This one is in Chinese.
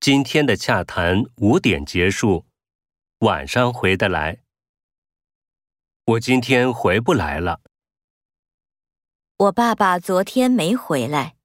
今天的洽谈五点结束晚上回得来。我今天回不来了。我爸爸昨天没回来。